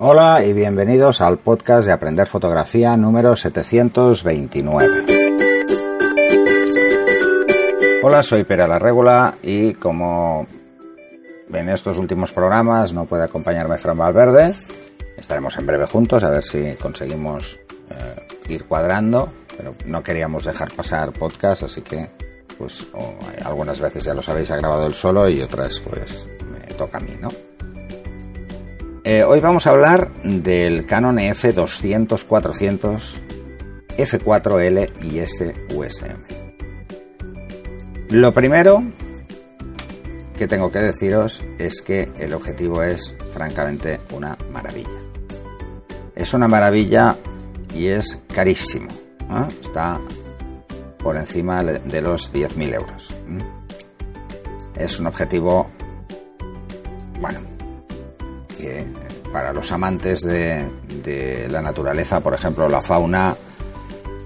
Hola y bienvenidos al podcast de Aprender Fotografía número 729. Hola, soy Pera la Regula y como en estos últimos programas no puede acompañarme Fran Valverde, estaremos en breve juntos a ver si conseguimos eh, ir cuadrando, pero no queríamos dejar pasar podcast, así que pues algunas veces ya lo sabéis ha grabado él solo y otras pues me toca a mí, ¿no? Eh, hoy vamos a hablar del Canon EF 200-400, F4L y S-USM. Lo primero que tengo que deciros es que el objetivo es francamente una maravilla. Es una maravilla y es carísimo. Está por encima de los 10.000 euros. Es un objetivo, bueno, que para los amantes de, la naturaleza, por ejemplo, la fauna,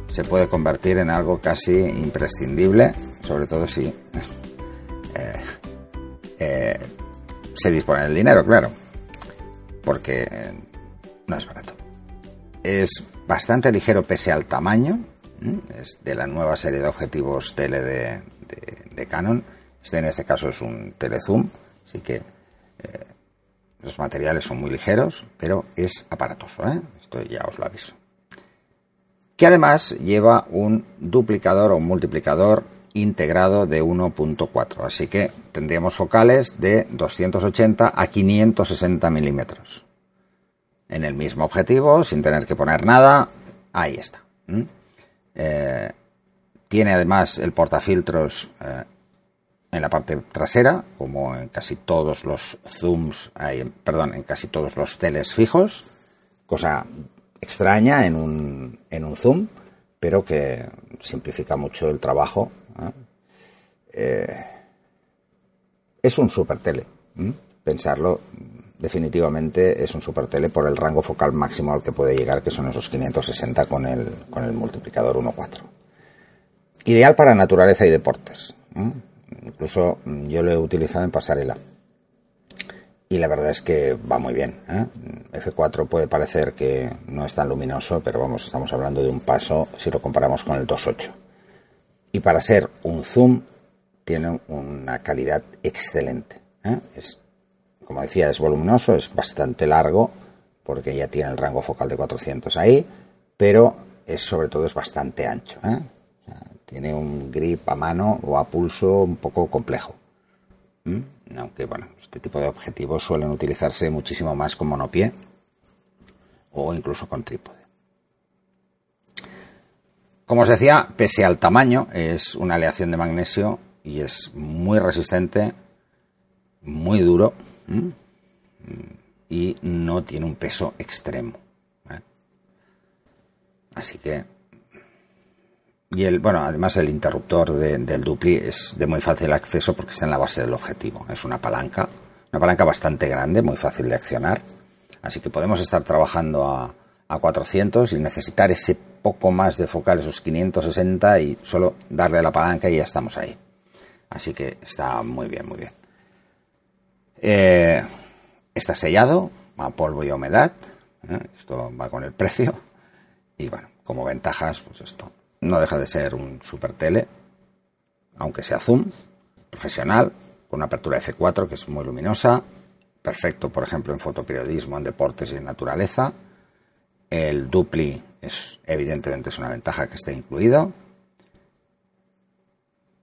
se puede convertir en algo casi imprescindible, sobre todo si eh, eh, se dispone del dinero, claro, porque eh, no es barato. Es bastante ligero pese al tamaño, de la nueva serie de objetivos tele de, Canon. Este en este caso es un telezoom, así que los materiales son muy ligeros, pero es aparatoso, ¿eh? esto ya os lo aviso. Que además lleva un duplicador o un multiplicador integrado de 1.4, así que tendríamos focales de 280 a 560 milímetros. En el mismo objetivo, sin tener que poner nada, ahí está. Eh, tiene además el portafiltros eh, en la parte trasera, como en casi todos los zooms, perdón, en casi todos los teles fijos, cosa extraña en un, en un zoom, pero que simplifica mucho el trabajo. Eh, es un super tele, pensarlo, definitivamente es un super tele por el rango focal máximo al que puede llegar, que son esos 560 con el, con el multiplicador 1.4. Ideal para naturaleza y deportes. Incluso mm, yo lo he utilizado en pasarela. Y la verdad es que va muy bien. ¿eh? F4 puede parecer que no es tan luminoso, pero vamos, estamos hablando de un paso si lo comparamos con el 2.8. Y para ser un zoom, tiene una calidad excelente. ¿eh? Es, como decía, es voluminoso, es bastante largo, porque ya tiene el rango focal de 400 ahí, pero es sobre todo es bastante ancho. ¿eh? Tiene un grip a mano o a pulso un poco complejo. ¿Mm? Aunque, bueno, este tipo de objetivos suelen utilizarse muchísimo más con monopié o incluso con trípode. Como os decía, pese al tamaño, es una aleación de magnesio y es muy resistente, muy duro y no tiene un peso extremo. Así que y el, bueno, además el interruptor del dupli es de muy fácil acceso porque está en la base del objetivo. Es una palanca, una palanca bastante grande, muy fácil de accionar. Así que podemos estar trabajando a, a 400 y necesitar ese poco más de focal, esos 560 y solo darle a la palanca y ya estamos ahí. Así que está muy bien, muy bien. Eh, está sellado a polvo y humedad. ¿eh? Esto va con el precio. Y bueno, como ventajas, pues esto no deja de ser un super tele, aunque sea zoom, profesional, con una apertura F4 que es muy luminosa, perfecto, por ejemplo, en fotoperiodismo, en deportes y en naturaleza. El dupli es evidentemente es una ventaja que esté incluido.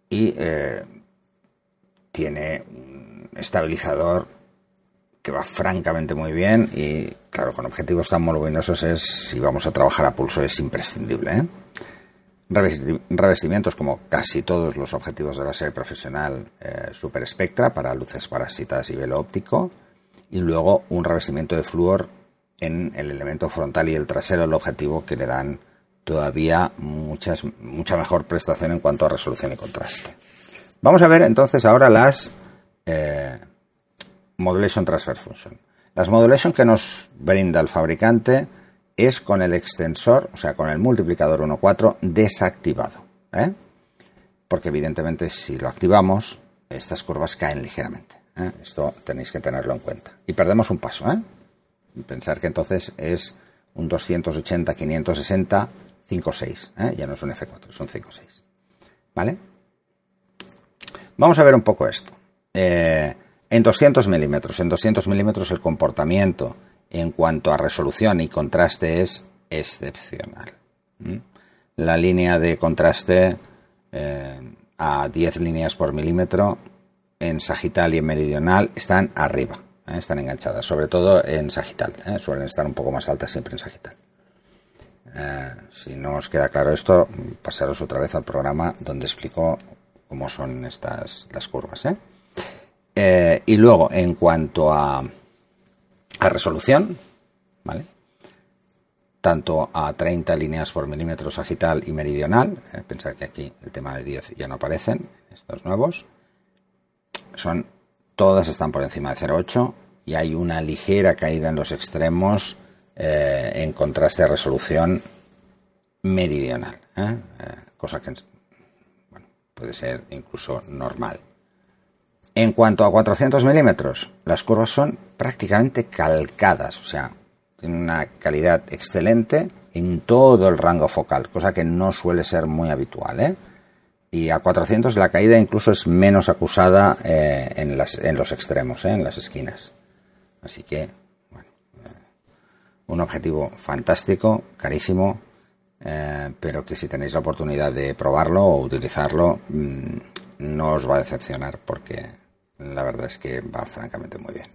Y eh, tiene un estabilizador que va francamente muy bien y claro, con objetivos tan voluminosos es, si vamos a trabajar a pulso, es imprescindible. ¿eh? Revestimientos como casi todos los objetivos de la serie profesional eh, Super Spectra para luces parásitas y velo óptico. Y luego un revestimiento de flúor en el elemento frontal y el trasero del objetivo que le dan todavía muchas, mucha mejor prestación en cuanto a resolución y contraste. Vamos a ver entonces ahora las eh, Modulation Transfer Function. Las Modulation que nos brinda el fabricante es con el extensor, o sea, con el multiplicador 1.4 desactivado. ¿eh? Porque evidentemente si lo activamos, estas curvas caen ligeramente. ¿eh? Esto tenéis que tenerlo en cuenta. Y perdemos un paso. ¿eh? Pensar que entonces es un 280, 560, 5.6. ¿eh? Ya no es un F4, es un 5.6. ¿Vale? Vamos a ver un poco esto. Eh, en 200 milímetros, en 200 milímetros el comportamiento en cuanto a resolución y contraste es excepcional. La línea de contraste eh, a 10 líneas por milímetro en sagital y en meridional están arriba, ¿eh? están enganchadas, sobre todo en sagital, ¿eh? suelen estar un poco más altas siempre en sagital. si no os queda claro esto, pasaros otra vez al programa donde explico cómo son estas las curvas. y luego, en cuanto a, a resolución, ¿vale? tanto a 30 líneas por milímetro sagital y meridional, eh, pensar que aquí el tema de 10 ya no aparecen, estos nuevos, son todas están por encima de 0,8 y hay una ligera caída en los extremos eh, en contraste a resolución meridional, ¿eh? cosa que puede ser incluso normal. En cuanto a 400 milímetros, las curvas son prácticamente calcadas, o sea, tiene una calidad excelente en todo el rango focal, cosa que no suele ser muy habitual. ¿eh? Y a 400 la caída incluso es menos acusada eh, en, los extremos, ¿eh? en las esquinas. Así que, bueno, un objetivo fantástico, carísimo, pero que si tenéis la oportunidad de probarlo o utilizarlo, mm, no os va a decepcionar porque la verdad es que va francamente muy bien.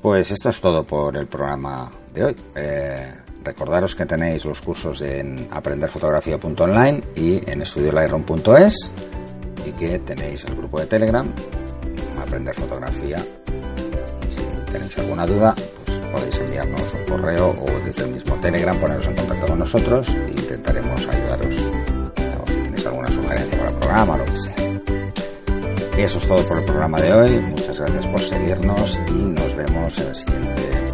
Pues esto es todo por el programa de hoy. Eh, recordaros que tenéis los cursos en aprenderfotografía.online y en estudiolightroom.es y que tenéis el grupo de Telegram, Aprender Fotografía. Si tenéis alguna duda, pues podéis enviarnos un correo o desde el mismo Telegram poneros en contacto con nosotros e intentaremos ayudaros. O si tenéis alguna sugerencia para el programa lo que sea. Eso es todo por el programa de hoy. Muchas gracias por seguirnos y nos vemos en el siguiente